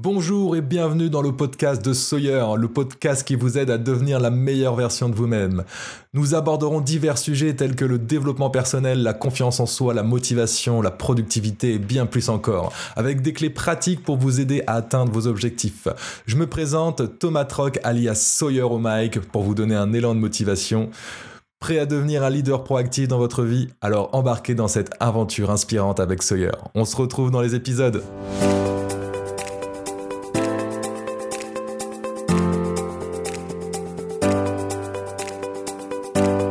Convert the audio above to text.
Bonjour et bienvenue dans le podcast de Sawyer, le podcast qui vous aide à devenir la meilleure version de vous-même. Nous aborderons divers sujets tels que le développement personnel, la confiance en soi, la motivation, la productivité et bien plus encore, avec des clés pratiques pour vous aider à atteindre vos objectifs. Je me présente Thomas Troc alias Sawyer au mic pour vous donner un élan de motivation. Prêt à devenir un leader proactif dans votre vie? Alors embarquez dans cette aventure inspirante avec Sawyer. On se retrouve dans les épisodes. Bye.